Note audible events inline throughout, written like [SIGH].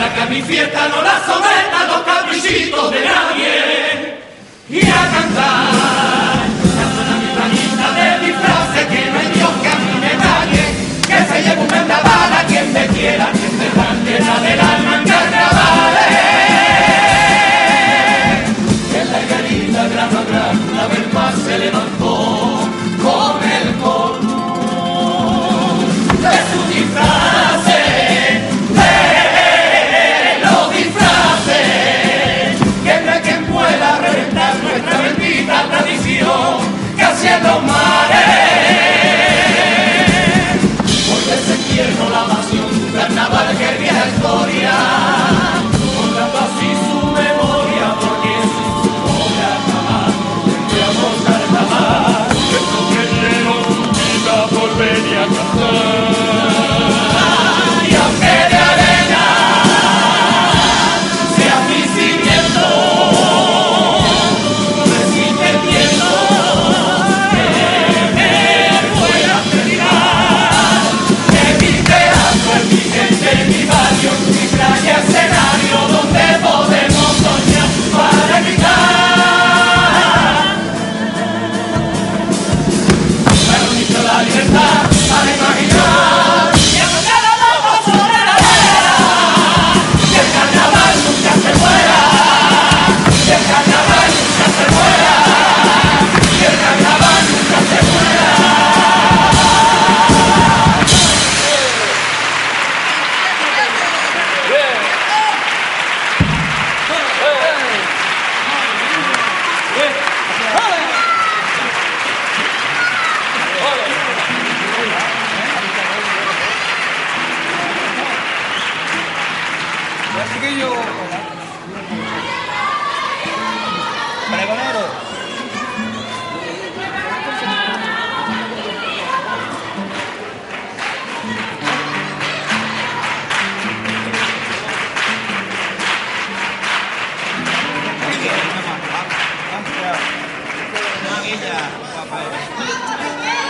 para que a mi fiesta no la sometan los caprichitos de nadie. Y a cantar, cantan a mi panita de disfraces, que no hay Dios que a mí que se lleve un vendaval quien me quiera, quien me arranque la del alma en carnavales. En la garita gran a gran, una más se levantó. Iya, ya, apa-apa.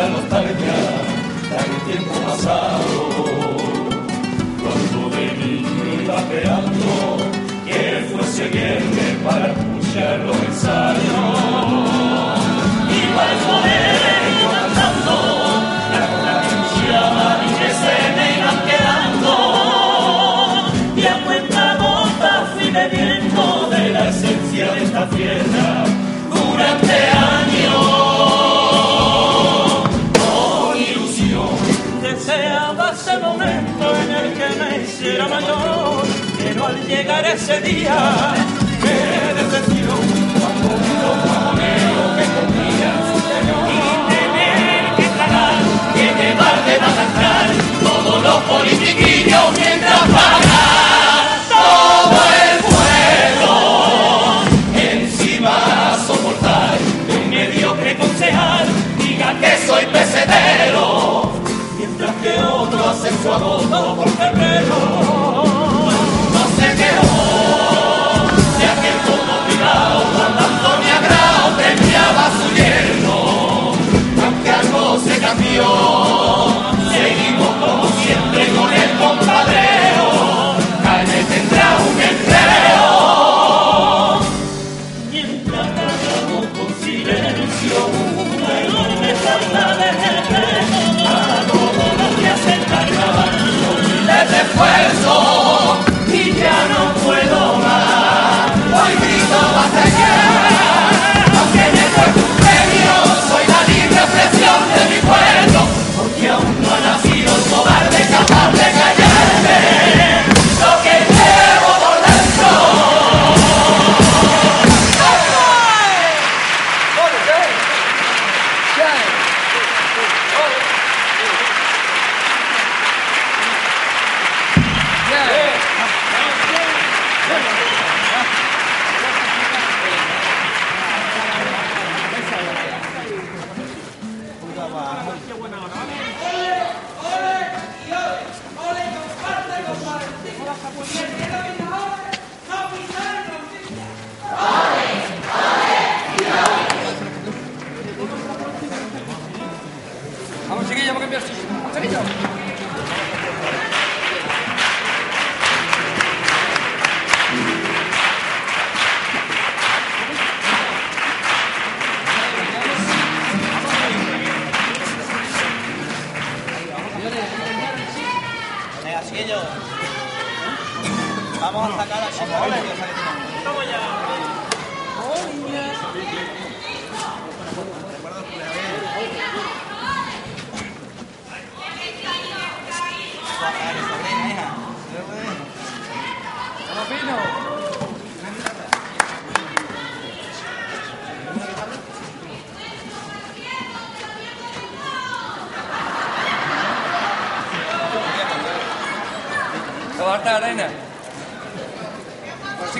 la nostalgia del tiempo pasado. Cuando de niño iba esperando que fuese viernes para escuchar los ensayos. ese día me defendió cuando un jamonero me comía su señor. Y tener que tragar y llevar de balanzar todos los politiquillos. それ以上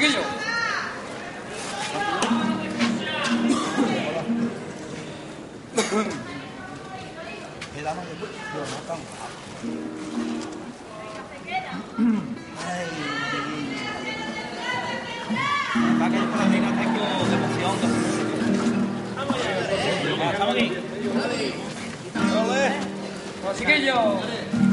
chiquillo. Le damos de lo matan. Ay, Va que yo por la vida tengo de emoción. Vamos, estamos aquí. Ole. Chiquillo.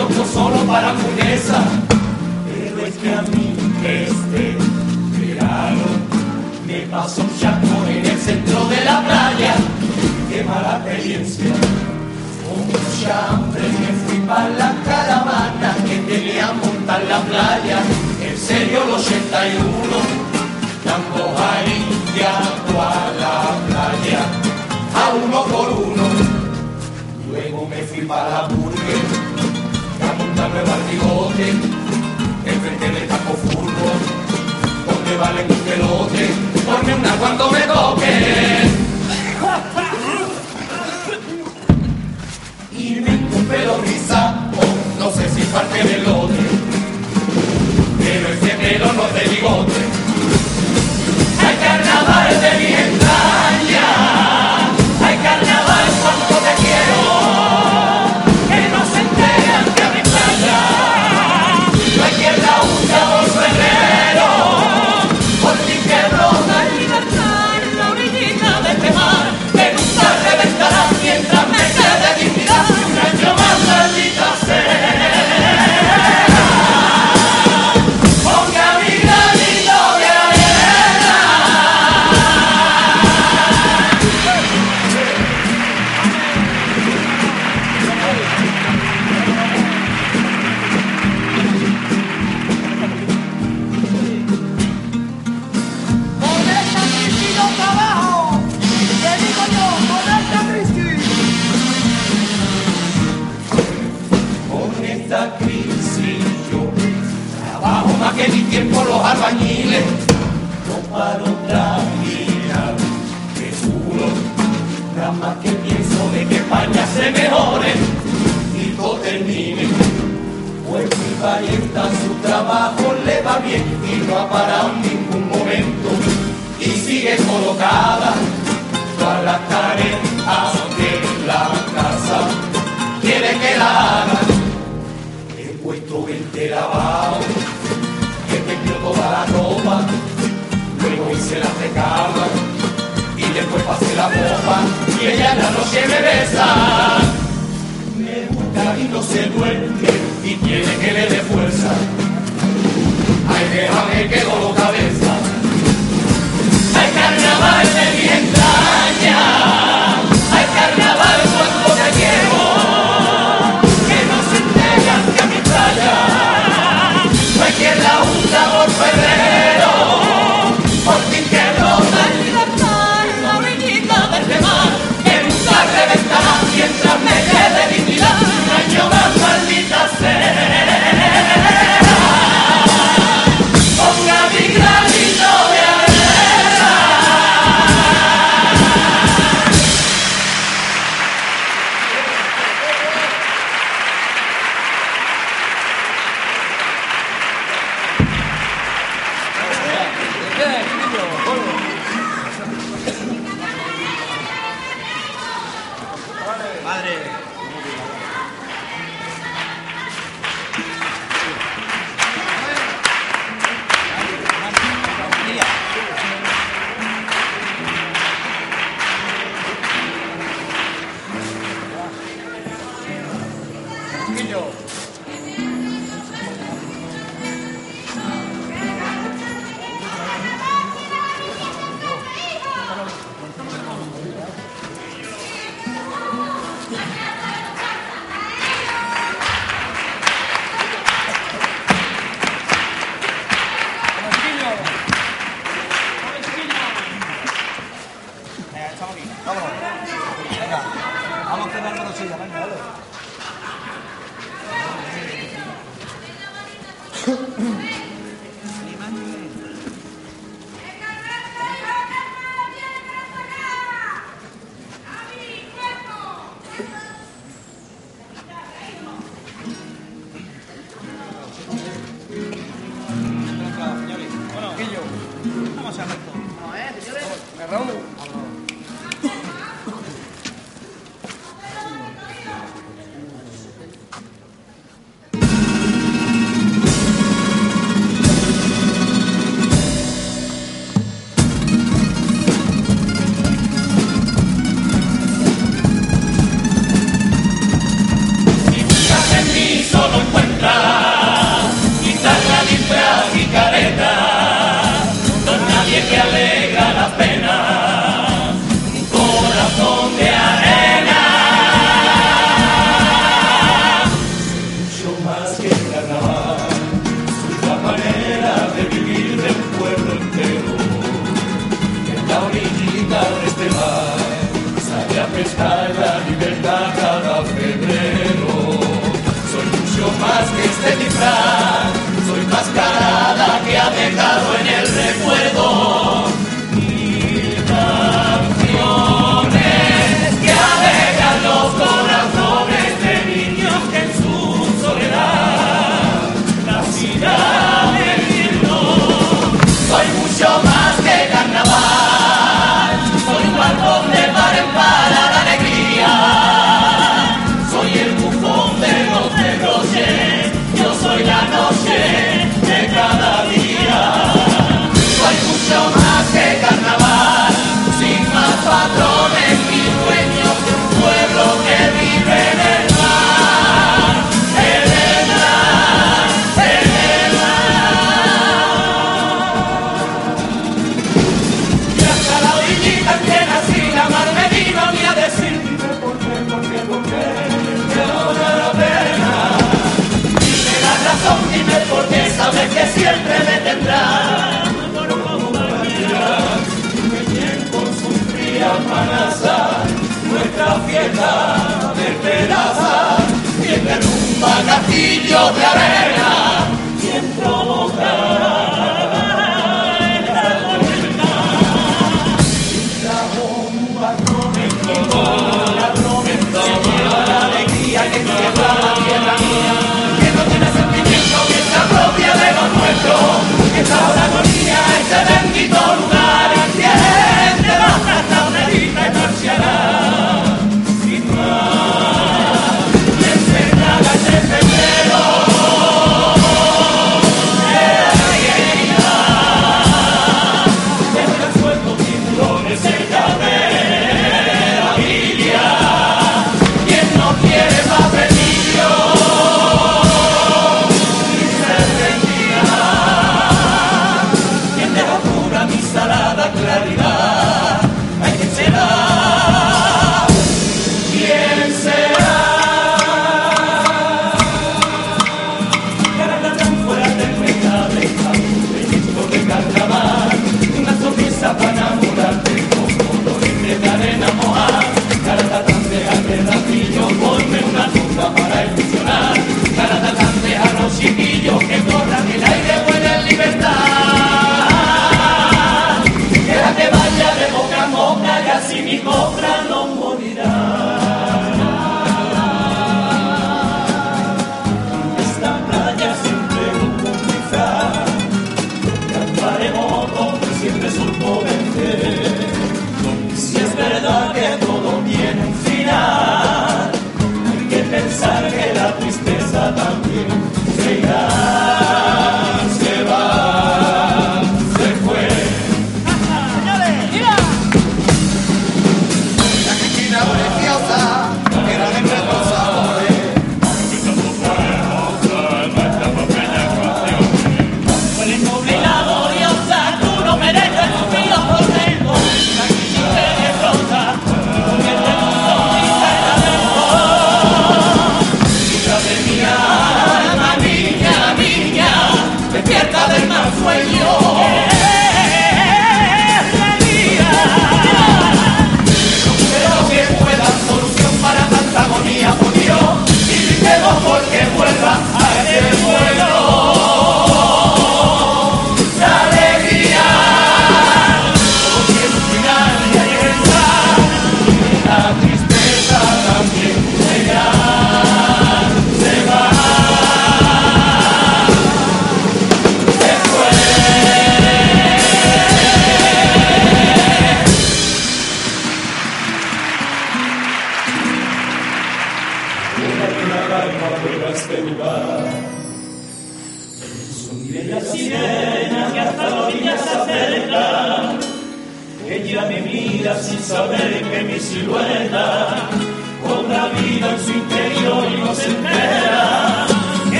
Un kiosco solo para hamburguesa. Pero es que a mí este verano me pasó un chaco en el centro de la playa. Qué mala experiencia. Con mucha hambre me fui para la caravana que tenía montar la playa. En serio, el 81, dando jariñado a la playa. A uno por uno. Luego me fui para la burger, a montarme al bigote, enfrente del taco fútbol, donde valen un pelote, ponme una cuando me toque. [LAUGHS] Y me un pelo rizado, no sé si parte del lote, pero ese pelo no es de bigote. No ha en ningún momento y sigue colocada todas las tareas de la casa. Quiere que la He puesto 20 lavados, he tendido toda la ropa, luego hice la recama y después pasé la copa y ella en la noche me besa. Me gusta y no se duerme y tiene que le dé fuerza. Déjame Mm-hmm. [LAUGHS] soy mascarada que ha dejado en el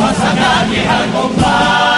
وسماء الكفار